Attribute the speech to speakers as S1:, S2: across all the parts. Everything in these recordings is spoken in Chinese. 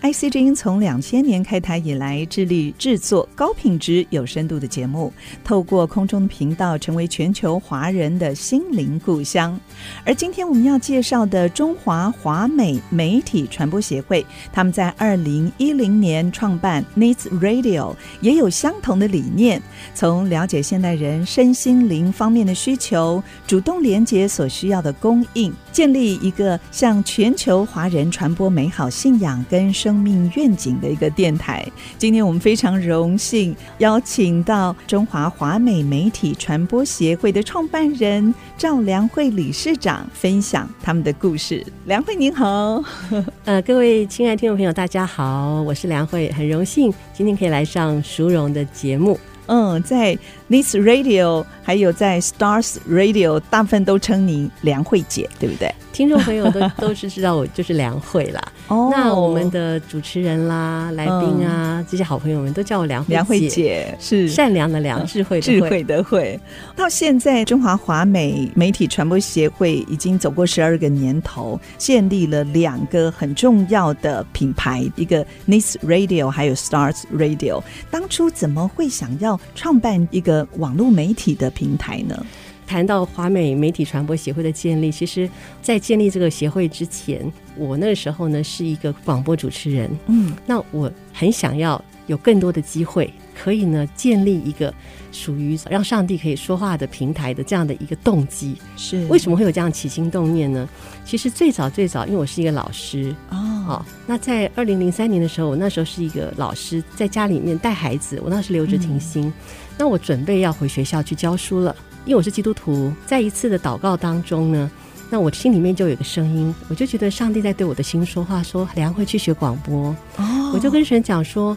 S1: IC 之音从两千年开台以来，致力制作高品质、有深度的节目，透过空中频道，成为全球华人的心灵故乡。而今天我们要介绍的中华华美媒体传播协会，他们在二零一零年创办 Needs Radio，也有相同的理念，从了解现代人身心灵方面的需求，主动连接所需要的供应，建立一个向全球华人传播美好信仰跟生命愿景的一个电台。今天我们非常荣幸邀请到中华华美媒体传播协会的创办人赵良慧理事长分享他们的故事。良慧您好，
S2: 呃，各位亲爱的听众朋友，大家好，我是良慧，很荣幸今天可以来上淑荣的节目。
S1: 嗯，在 Needs Radio 还有在 Stars Radio，大部分都称你梁慧姐，对不对？
S2: 听众朋友都 都是知道我就是梁慧啦。哦，那我们的主持人啦、来宾啊、嗯，这些好朋友们都叫我梁慧姐。
S1: 良慧姐是
S2: 善良的梁，智慧的
S1: 智慧的慧。到现在，中华华美媒体传播协会已经走过十二个年头，建立了两个很重要的品牌，一个 Needs Radio，还有 Stars Radio。当初怎么会想要创办一个网络媒体的平台呢？
S2: 谈到华美媒体传播协会的建立，其实，在建立这个协会之前，我那个时候呢是一个广播主持人。嗯，那我很想要有更多的机会，可以呢建立一个属于让上帝可以说话的平台的这样的一个动机。是为什么会有这样起心动念呢？其实最早最早，因为我是一个老师哦，哦，那在二零零三年的时候，我那时候是一个老师，在家里面带孩子，我那时留职停薪，嗯，那我准备要回学校去教书了。因为我是基督徒，在一次的祷告当中呢，那我心里面就有一个声音，我就觉得上帝在对我的心说话，说梁会去学广播。哦，我就跟神讲说，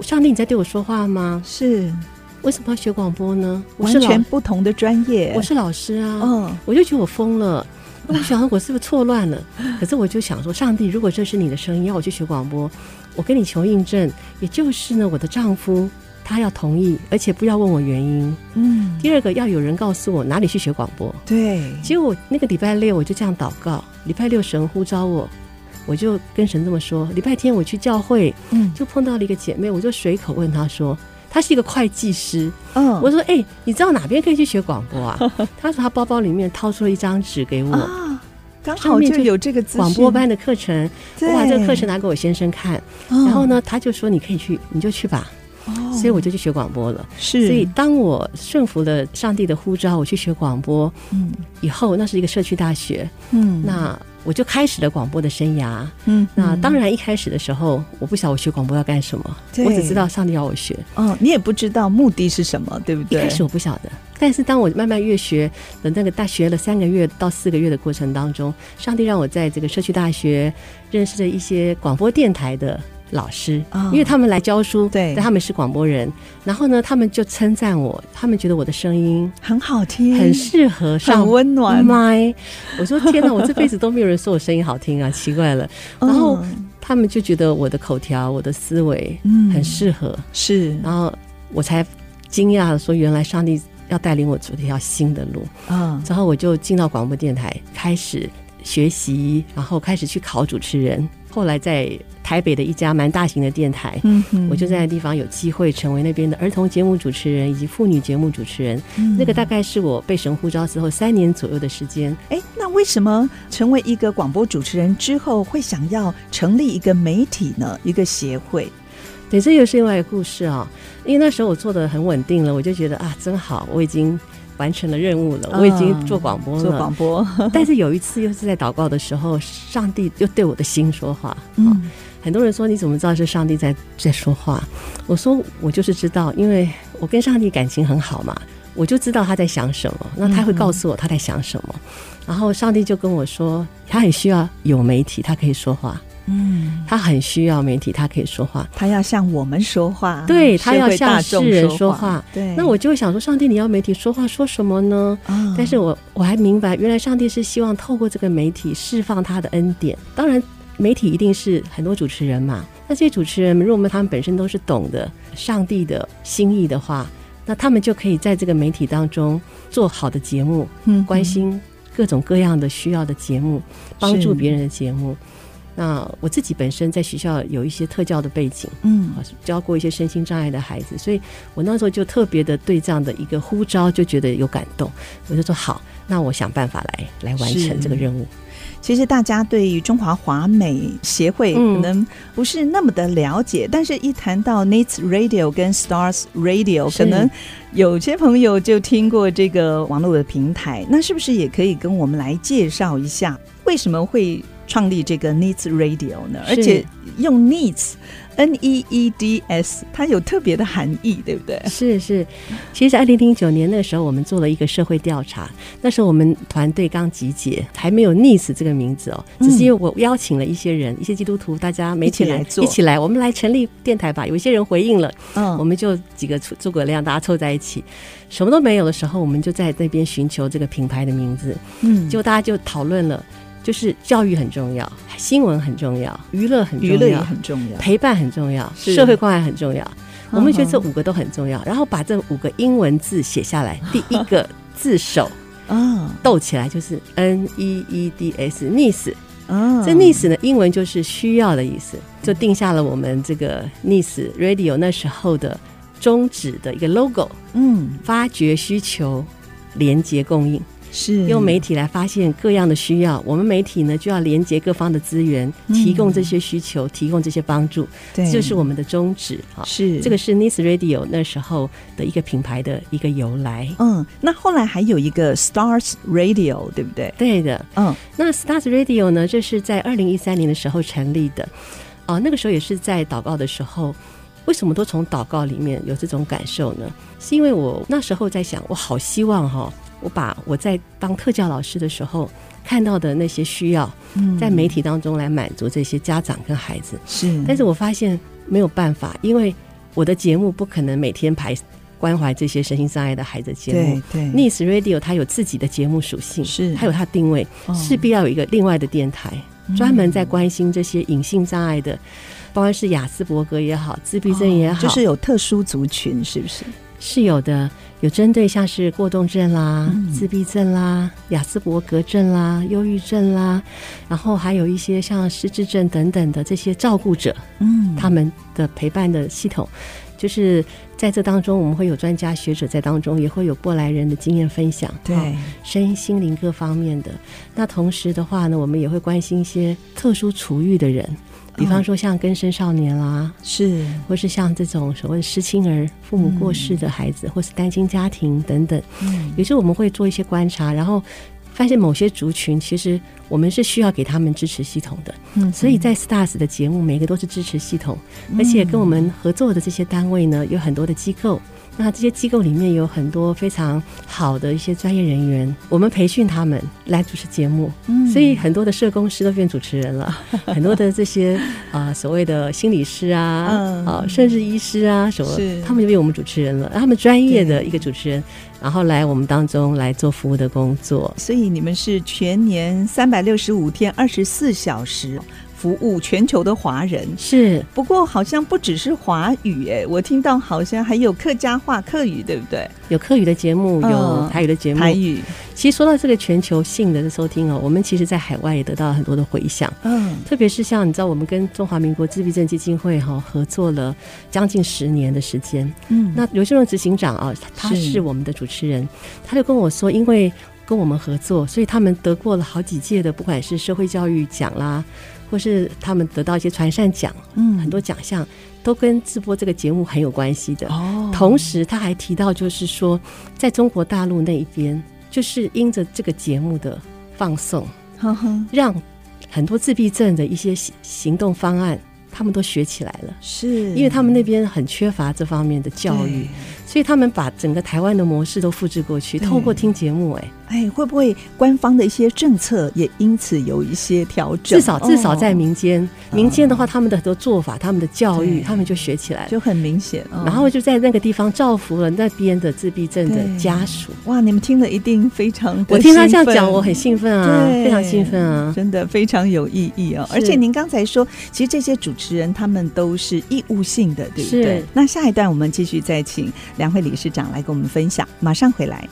S2: 上帝你在对我说话吗？是，为什么要学广播呢？
S1: 完全不同的专业，
S2: 我是老师啊。嗯，我就觉得我疯了，我想我是不是错乱了？可是我就想说，上帝，如果这是你的声音，要我去学广播，我跟你求印证，也就是呢，我的丈夫。他要同意，而且不要问我原因。嗯，第二个要有人告诉我哪里去学广播。
S1: 对，
S2: 结果那个礼拜六我就这样祷告，礼拜六神呼召我，我就跟神这么说。礼拜天我去教会，嗯，就碰到了一个姐妹，我就随口问她说，她是一个会计师，嗯，我说，哎、欸，你知道哪边可以去学广播啊？他说他包包里面掏出了一张纸给我，
S1: 啊，刚好就有这个
S2: 广播班的课程，我把这个课程拿给我先生看，然后呢，他就说你可以去，你就去吧。哦所以我就去学广播了。是，所以当我顺服了上帝的呼召，我去学广播。嗯，以后那是一个社区大学。嗯，那我就开始了广播的生涯。嗯，那当然一开始的时候，我不晓得我学广播要干什么。我只知道上帝要我学。
S1: 哦，你也不知道目的是什么，对不对？
S2: 一开始我不晓得。但是当我慢慢越学等那个大学了三个月到四个月的过程当中，上帝让我在这个社区大学认识了一些广播电台的。老师，因为他们来教书，对，但他们是广播人，然后呢，他们就称赞我，他们觉得我的声音
S1: 很好听，
S2: 很适合上，
S1: 很温暖
S2: 麦。我说天哪，我这辈子都没有人说我声音好听啊，奇怪了。然后他们就觉得我的口条、我的思维，嗯，很适合，是。然后我才惊讶的说，原来上帝要带领我走一条新的路。嗯，然后我就进到广播电台，开始学习，然后开始去考主持人。后来在台北的一家蛮大型的电台，嗯，我就在那地方有机会成为那边的儿童节目主持人以及妇女节目主持人。嗯，那个大概是我被神呼召之后三年左右的时间。
S1: 哎，那为什么成为一个广播主持人之后会想要成立一个媒体呢？一个协会？
S2: 对，这又是另外一个故事啊。因为那时候我做的很稳定了，我就觉得啊，真好，我已经。完成了任务了，我已经做广播了。做
S1: 广播，
S2: 但是有一次又是在祷告的时候，上帝又对我的心说话。嗯，很多人说，你怎么知道是上帝在在说话？我说我就是知道，因为我跟上帝感情很好嘛，我就知道他在想什么。那他会告诉我他在想什么，然后上帝就跟我说，他很需要有媒体，他可以说话。嗯，他很需要媒体，他可以说话，
S1: 他要向我们说话，
S2: 对，他要向世人说话。对，那我就会想说，上帝，你要媒体说话说什么呢？但是我我还明白，原来上帝是希望透过这个媒体释放他的恩典。当然，媒体一定是很多主持人嘛，那这些主持人如果我们他们本身都是懂得上帝的心意的话，那他们就可以在这个媒体当中做好的节目，嗯，关心各种各样的需要的节目，帮助别人的节目。那我自己本身在学校有一些特教的背景，嗯，教过一些身心障碍的孩子，所以我那时候就特别的对这样的一个呼召就觉得有感动，我就说好，那我想办法来来完成这个任务。
S1: 其实大家对于中华华美协会可能不是那么的了解，嗯、但是一谈到 Needs Radio 跟 Stars Radio，可能有些朋友就听过这个网络的平台。那是不是也可以跟我们来介绍一下，为什么会创立这个 Needs Radio 呢？而且用 Needs。N E E D S，它有特别的含义，对不对？
S2: 是是，其实，在二零零九年那个时候，我们做了一个社会调查。那时候我们团队刚集结，还没有 Needs 这个名字哦，只是因为我邀请了一些人，一些基督徒，大家媒体来做，一起来，我们来成立电台吧。有一些人回应了，嗯，我们就几个诸葛亮，大家凑在一起，什么都没有的时候，我们就在那边寻求这个品牌的名字，嗯，就大家就讨论了。就是教育很重要，新闻很重要，娱乐很重要，娱乐也很重要，陪伴很重要，社会关怀很重要。我们觉得这五个都很重要，然后把这五个英文字写下来，第一个字首啊，斗起来就是 N E E D S，Needs。啊，这 Needs 呢，英文就是需要的意思，就定下了我们这个 Needs Radio 那时候的宗旨的一个 logo。嗯，发掘需求，连接供应。是用媒体来发现各样的需要，我们媒体呢就要连接各方的资源，提供这些需求，嗯、提供这些帮助，对，这就是我们的宗旨啊。是这个是 Needs Radio 那时候的一个品牌的一个由来。
S1: 嗯，那后来还有一个 Stars Radio，对不对？
S2: 对的。嗯，那 Stars Radio 呢，这是在二零一三年的时候成立的。哦、呃，那个时候也是在祷告的时候。为什么都从祷告里面有这种感受呢？是因为我那时候在想，我好希望哈、哦。我把我在当特教老师的时候看到的那些需要，在媒体当中来满足这些家长跟孩子。是，但是我发现没有办法，因为我的节目不可能每天排关怀这些身心障碍的孩子节目。对对，Needs Radio 它有自己的节目属性，是它有它定位，势必要有一个另外的电台，专门在关心这些隐性障碍的，包括是雅斯伯格也好，自闭症也好，
S1: 就是有特殊族群，是不是？
S2: 是有的。有针对像是过动症啦、嗯、自闭症啦、雅斯伯格症啦、忧郁症啦，然后还有一些像失智症等等的这些照顾者，嗯，他们的陪伴的系统，就是在这当中，我们会有专家学者在当中，也会有过来人的经验分享，对，身心灵各方面的。那同时的话呢，我们也会关心一些特殊处育的人。比方说像根生少年啦，是，或是像这种所谓的失亲儿、父母过世的孩子，嗯、或是单亲家庭等等，嗯，有时候我们会做一些观察，然后发现某些族群其实我们是需要给他们支持系统的，嗯，所以在 Stars 的节目每个都是支持系统，而且跟我们合作的这些单位呢，有很多的机构。那这些机构里面有很多非常好的一些专业人员，我们培训他们来主持节目，嗯，所以很多的社工师都变主持人了，很多的这些啊、呃、所谓的心理师啊，啊、呃、甚至医师啊什么，他们就变我们主持人了，他们专业的一个主持人，然后来我们当中来做服务的工作，
S1: 所以你们是全年三百六十五天二十四小时。服务全球的华人是，不过好像不只是华语哎，我听到好像还有客家话、客语，对不对？
S2: 有客语的节目，有台语的节目。台语。其实说到这个全球性的收听哦，我们其实在海外也得到了很多的回响。嗯，特别是像你知道，我们跟中华民国自闭症基金会哈合作了将近十年的时间。嗯，那刘秀荣执行长啊，他是我们的主持人，他就跟我说，因为跟我们合作，所以他们得过了好几届的，不管是社会教育奖啦。或是他们得到一些传善奖，嗯，很多奖项都跟直播这个节目很有关系的。哦，同时他还提到，就是说，在中国大陆那一边，就是因着这个节目的放送，呵呵，让很多自闭症的一些行行动方案，他们都学起来了。是，因为他们那边很缺乏这方面的教育。所以他们把整个台湾的模式都复制过去，透过听节目，哎。
S1: 哎，会不会官方的一些政策也因此有一些调整？
S2: 至少至少在民间，哦、民间的话，他们的很多做法、他们的教育，他们就学起来，
S1: 就很明显。
S2: 然后就在那个地方造福了那边的自闭症的家属。
S1: 哇，你们听了一定非常，
S2: 我听他这样讲，我很兴奋啊，非常兴奋啊，
S1: 真的非常有意义哦。而且您刚才说，其实这些主持人他们都是义务性的，对不对？那下一段我们继续再请两会理事长来跟我们分享，马上回来。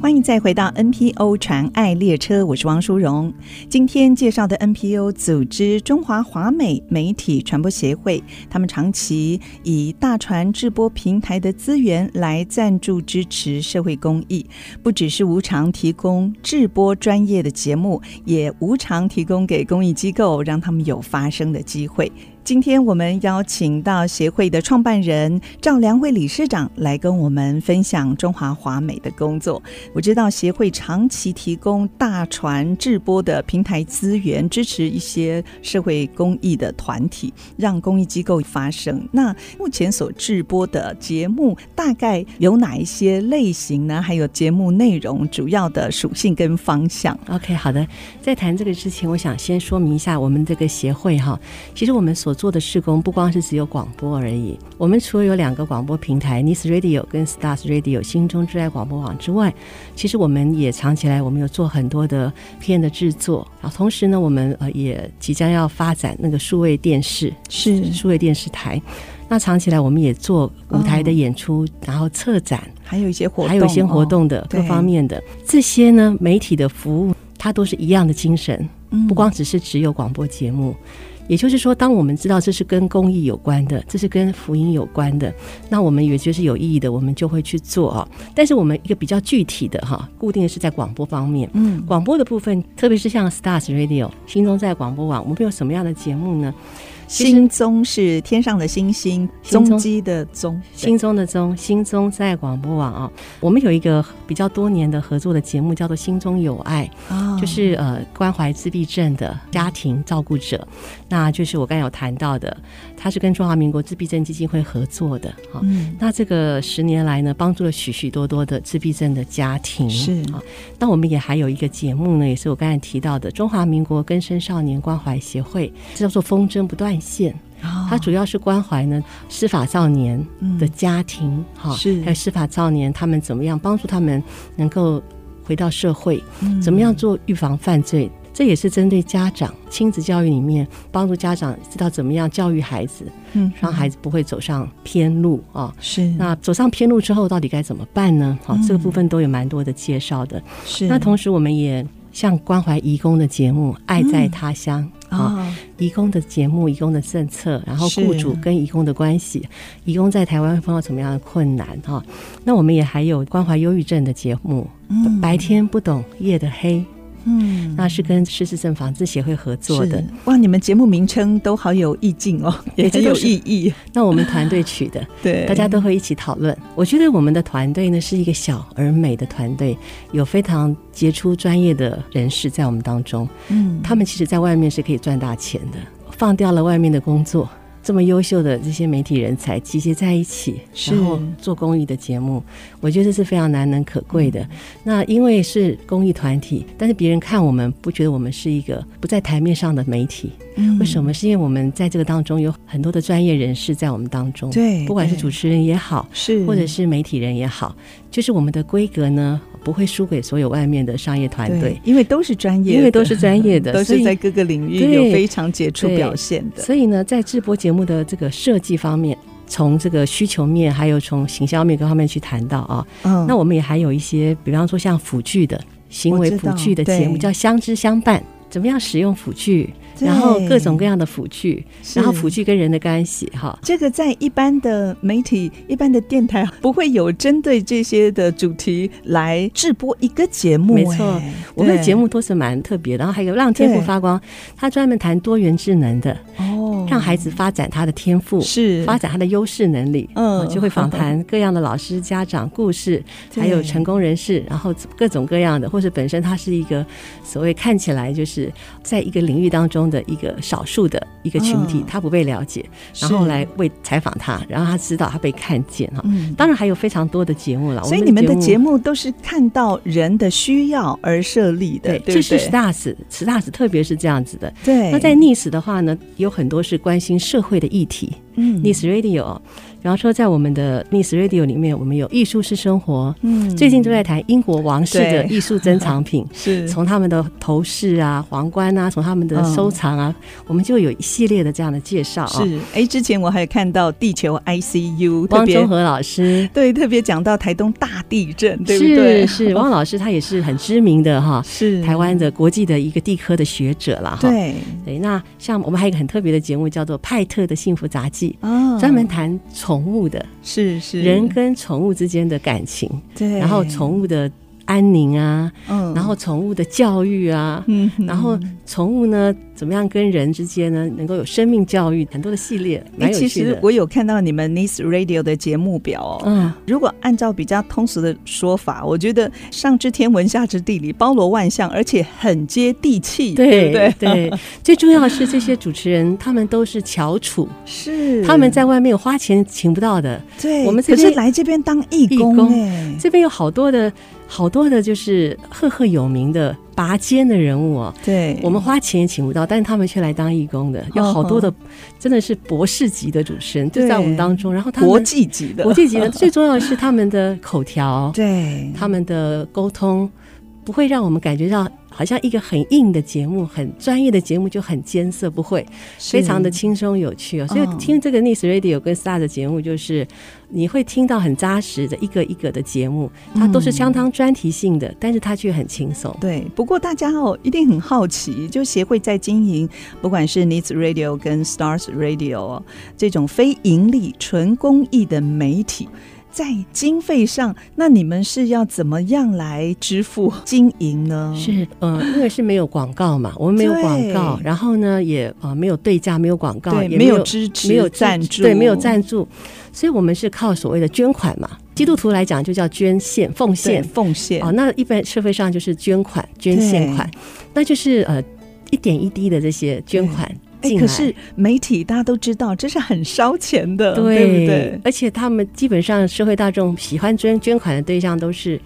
S1: 欢迎再回到 NPO 传爱列车，我是汪淑荣。今天介绍的 NPO 组织中华华美媒体传播协会，他们长期以大传制播平台的资源来赞助支持社会公益，不只是无偿提供制播专业的节目，也无偿提供给公益机构，让他们有发声的机会。今天我们邀请到协会的创办人赵良慧理事长来跟我们分享中华华美的工作。我知道协会长期提供大传制播的平台资源，支持一些社会公益的团体，让公益机构发声。那目前所制播的节目大概有哪一些类型呢？还有节目内容主要的属性跟方向
S2: ？OK，好的。在谈这个之前，我想先说明一下我们这个协会哈，其实我们所所做的事工不光是只有广播而已。我们除了有两个广播平台 Nice Radio 跟 Stars Radio 心中之爱广播网之外，其实我们也藏起来我们有做很多的片的制作。啊，同时呢，我们呃也即将要发展那个数位电视，是数位电视台。那藏起来我们也做舞台的演出，哦、然后策展，
S1: 还有一些活动，
S2: 还有一些活动的各方面的这些呢，媒体的服务，它都是一样的精神，不光只是只有广播节目。也就是说，当我们知道这是跟公益有关的，这是跟福音有关的，那我们也觉得是有意义的，我们就会去做啊。但是我们一个比较具体的哈，固定的是在广播方面，嗯，广播的部分，特别是像 Stars Radio 心中在广播网，我们有什么样的节目呢？
S1: 心中是天上的星星，踪迹的踪，
S2: 心中的踪，心中在广播网啊。我们有一个比较多年的合作的节目，叫做《心中有爱》，哦，就是呃关怀自闭症的家庭照顾者。那就是我刚才有谈到的，他是跟中华民国自闭症基金会合作的哈。嗯，那这个十年来呢，帮助了许许多多的自闭症的家庭。是。啊，那我们也还有一个节目呢，也是我刚才提到的中华民国根生少年关怀协会，这叫做风筝不断线，它主要是关怀呢司法少年的家庭，哈、嗯，是。还有司法少年他们怎么样帮助他们能够回到社会，嗯、怎么样做预防犯罪，这也是针对家长亲子教育里面帮助家长知道怎么样教育孩子，嗯，让孩子不会走上偏路啊。是，那走上偏路之后到底该怎么办呢？好、嗯，这个部分都有蛮多的介绍的。是，那同时我们也。像关怀移工的节目《爱在他乡》啊，移工的节目、移工的政策，然后雇主跟移工的关系，移工在台湾会碰到什么样的困难哈？那我们也还有关怀忧郁症的节目，嗯，白天不懂夜的黑。嗯，那是跟失智症防治协会合作的。
S1: 哇，你们节目名称都好有意境哦，也很有意义。
S2: 那我们团队取的，对，大家都会一起讨论。我觉得我们的团队呢是一个小而美的团队，有非常杰出专业的人士在我们当中。嗯，他们其实在外面是可以赚大钱的，放掉了外面的工作。这么优秀的这些媒体人才集结在一起，然后做公益的节目，我觉得这是非常难能可贵的。那因为是公益团体，但是别人看我们不觉得我们是一个不在台面上的媒体。为什么？是因为我们在这个当中有很多的专业人士在我们当中，对，不管是主持人也好，是或者是媒体人也好，就是我们的规格呢，不会输给所有外面的商业团队，
S1: 因为都是专业，
S2: 因为都是专业的，
S1: 都是 在各个领域有非常杰出表现的。
S2: 所以呢，在直播节目的这个设计方面，从这个需求面，还有从行销面各方面去谈到啊，嗯，那我们也还有一些，比方说像辅具的行为辅具的节目，叫相知相伴，怎么样使用辅具？然后各种各样的辅具，然后辅具跟人的关系，哈，
S1: 这个在一般的媒体、一般的电台不会有针对这些的主题来制播一个节目。
S2: 没错，我们的节目都是蛮特别的。然后还有让天赋发光，他专门谈多元智能的。哦，让孩子发展他的天赋，
S1: 是
S2: 发展他的优势能力。
S1: 嗯，
S2: 就会访谈各样的老师、家长、故事，还有成功人士，然后各种各样的，或者本身他是一个所谓看起来就是在一个领域当中的一个少数的一个群体，他不被了解，然后来为采访他，然后他知道他被看见哈。嗯，当然还有非常多的节目了，
S1: 所以你们的节目都是看到人的需要而设立的，对，
S2: 这是 Stars，Stars 特别是这样子的。
S1: 对，
S2: 那在 Nice 的话呢，有很多是关心社会的议题。嗯，Nice Radio。然后说，在我们的 Miss Radio 里面，我们有艺术式生活。嗯，最近都在谈英国王室的艺术珍藏品，是从他们的头饰啊、皇冠啊，从他们的收藏啊，我们就有一系列的这样的介绍。
S1: 是，哎，之前我还有看到地球 ICU，
S2: 汪中和老师，
S1: 对，特别讲到台东大地震，对不对？
S2: 是是，汪老师他也是很知名的哈，
S1: 是
S2: 台湾的国际的一个地科的学者了哈。
S1: 对
S2: 对，那像我们还有一个很特别的节目，叫做《派特的幸福杂技》，哦，专门谈。宠物的
S1: 是是
S2: 人跟宠物之间的感情，
S1: 对，
S2: 然后宠物的。安宁啊，嗯，然后宠物的教育啊，嗯，然后宠物呢，怎么样跟人之间呢，能够有生命教育，很多的系列，蛮有趣的。
S1: 其实我有看到你们 Nice Radio 的节目表哦，嗯，如果按照比较通俗的说法，我觉得上知天文下知地理，包罗万象，而且很接地气，对不对？
S2: 对，最重要的是这些主持人他们都是翘楚，
S1: 是
S2: 他们在外面有花钱请不到的，
S1: 对，
S2: 我们
S1: 可是来这边当义工，哎，
S2: 这边有好多的。好多的，就是赫赫有名的拔尖的人物哦。
S1: 对，
S2: 我们花钱也请不到，但是他们却来当义工的，有好多的，真的是博士级的主持人就在我们当中。然后他们
S1: 国际级的，
S2: 国际级的，最重要的是他们的口条，
S1: 对，
S2: 他们的沟通不会让我们感觉到。好像一个很硬的节目，很专业的节目就很艰涩，不会，非常的轻松有趣哦。所以听这个 Nice Radio 跟 Star 的节目，就是你会听到很扎实的一个一个的节目，它都是相当专题性的，嗯、但是它却很轻松。
S1: 对，不过大家哦一定很好奇，就协会在经营，不管是 Nice Radio 跟 Stars Radio 这种非盈利纯公益的媒体。在经费上，那你们是要怎么样来支付经营呢？
S2: 是，呃，因为是没有广告嘛，我们没有广告，然后呢，也呃没有对价，没有广告，也
S1: 没有支持，没有赞助，
S2: 对，没有赞助，所以我们是靠所谓的捐款嘛。基督徒来讲就叫捐献、奉献、
S1: 奉献。
S2: 哦，那一般社会上就是捐款、捐献款，那就是呃一点一滴的这些捐款。
S1: 哎，可是媒体大家都知道，这是很烧钱的，对，对不对？
S2: 而且他们基本上社会大众喜欢捐捐款的对象都是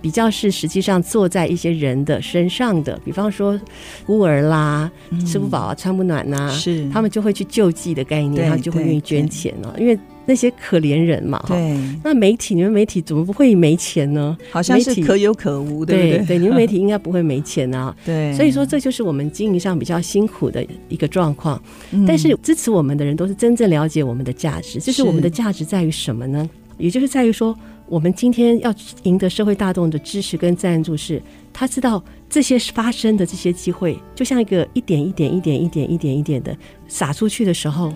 S2: 比较是实际上坐在一些人的身上的，比方说孤儿啦，嗯、吃不饱啊，穿不暖呐、啊，
S1: 是他
S2: 们就会去救济的概念，他就会愿意捐钱了，因为。那些可怜人嘛，
S1: 对，
S2: 那媒体，你们媒体怎么不会没钱呢？
S1: 好像是可有可无，对不对？
S2: 对，对，你们媒体应该不会没钱啊。
S1: 对，
S2: 所以说这就是我们经营上比较辛苦的一个状况。嗯，但是支持我们的人都是真正了解我们的价值，就是我们的价值在于什么呢？也就是在于说，我们今天要赢得社会大众的支持跟赞助，是他知道这些发生的这些机会，就像一个一点一点一点一点一点一点的撒出去的时候。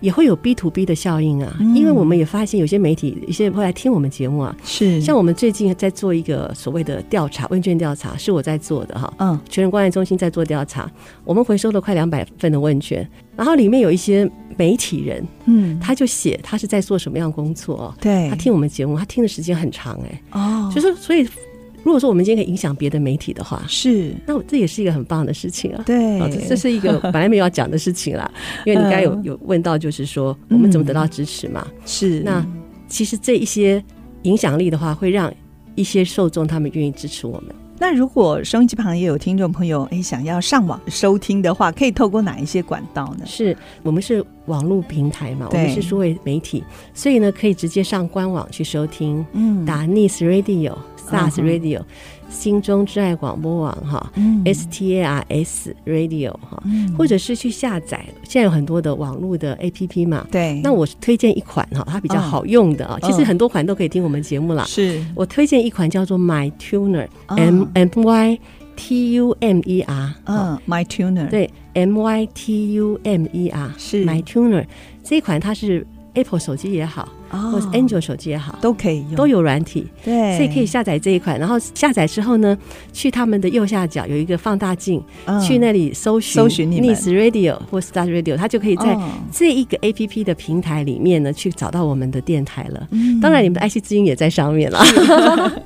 S2: 也会有 B to B 的效应啊，因为我们也发现有些媒体，有些人会来听我们节目啊。
S1: 是，
S2: 像我们最近在做一个所谓的调查，问卷调查是我在做的哈。嗯，全人关爱中心在做调查，我们回收了快两百份的问卷，然后里面有一些媒体人，嗯，他就写他是在做什么样工作。
S1: 对，
S2: 他听我们节目，他听的时间很长哎。哦，就是所以。如果说我们今天可以影响别的媒体的话，
S1: 是，
S2: 那我这也是一个很棒的事情啊。
S1: 对，
S2: 这是一个 本来没有要讲的事情啦。因为你刚才有有问到，就是说我们怎么得到支持嘛？
S1: 是。
S2: 那其实这一些影响力的话，会让一些受众他们愿意支持我们。
S1: 那如果收音机旁也有听众朋友哎想要上网收听的话，可以透过哪一些管道呢？
S2: 是我们是网络平台嘛？我们是数位媒体，所以呢可以直接上官网去收听。嗯，打 Nice Radio。Stars Radio，心中挚爱广播网哈，S T A R S Radio 哈，或者是去下载，现在有很多的网络的 A P P 嘛。
S1: 对，
S2: 那我推荐一款哈，它比较好用的啊。其实很多款都可以听我们节目啦。
S1: 是
S2: 我推荐一款叫做 My Tuner，M M Y T U M E R。
S1: 嗯，My Tuner。
S2: 对，M Y T U M E R 是 My Tuner 这一款，它是 Apple 手机也好。哦、或者 Android 手机也好，
S1: 都可以用，
S2: 都有软体。
S1: 对，
S2: 所以可以下载这一款。然后下载之后呢，去他们的右下角有一个放大镜，嗯、去那里搜寻搜寻 n i s Radio 或 Start Radio，它就可以在这一个 APP 的平台里面呢，去找到我们的电台了。嗯、当然，你们的 IC 之音也在上面了。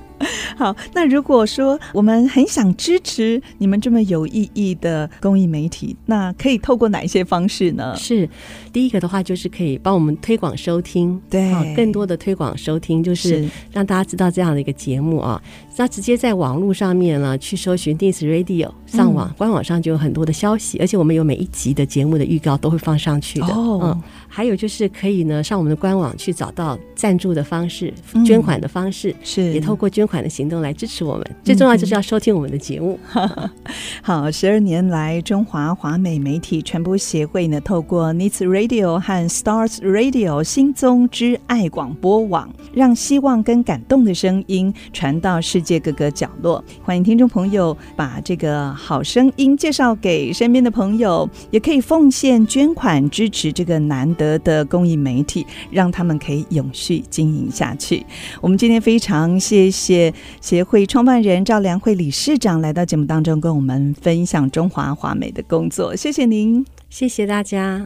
S1: 好，那如果说我们很想支持你们这么有意义的公益媒体，那可以透过哪一些方式呢？
S2: 是第一个的话，就是可以帮我们推广收听，
S1: 对，
S2: 更多的推广收听，就是让大家知道这样的一个节目啊。那直接在网络上面呢，去搜寻 Nice Radio，上网、嗯、官网上就有很多的消息，而且我们有每一集的节目的预告都会放上去的。哦，嗯，还有就是可以呢，上我们的官网去找到赞助的方式、捐款的方式，是、嗯、也透过捐款的行动来支持我们。最重要就是要收听我们的节目。
S1: 嗯、好，十二年来，中华华美媒体传播协会呢，透过 Nice Radio 和 Stars Radio 心中之爱广播网，让希望跟感动的声音传到世界各个角落，欢迎听众朋友把这个好声音介绍给身边的朋友，也可以奉献捐款支持这个难得的公益媒体，让他们可以永续经营下去。我们今天非常谢谢协会创办人赵良慧理事长来到节目当中，跟我们分享中华华美的工作。谢谢您，
S2: 谢谢大家，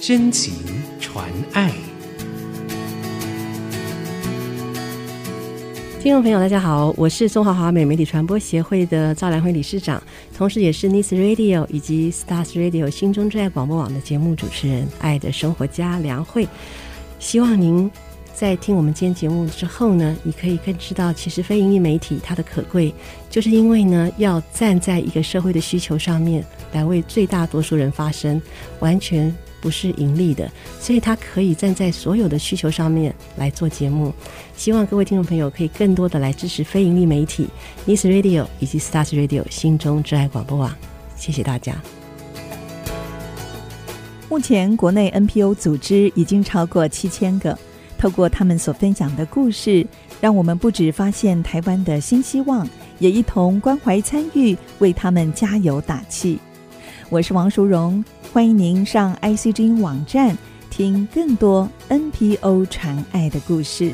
S3: 真情传爱。
S2: 听众朋友，大家好，我是中华华美媒体传播协会的赵良慧理事长，同时也是 Nice Radio 以及 Stars Radio 心中最爱广播网的节目主持人，爱的生活家梁慧。希望您在听我们今天节目之后呢，你可以更知道，其实非营利媒体它的可贵，就是因为呢，要站在一个社会的需求上面来为最大多数人发声，完全。不是盈利的，所以他可以站在所有的需求上面来做节目。希望各位听众朋友可以更多的来支持非盈利媒体 Nice Radio 以及 Stars Radio 心中挚爱广播网。谢谢大家。
S1: 目前国内 NPO 组织已经超过七千个，透过他们所分享的故事，让我们不止发现台湾的新希望，也一同关怀参与，为他们加油打气。我是王淑荣。欢迎您上 i c g 网站听更多 NPO 传爱的故事。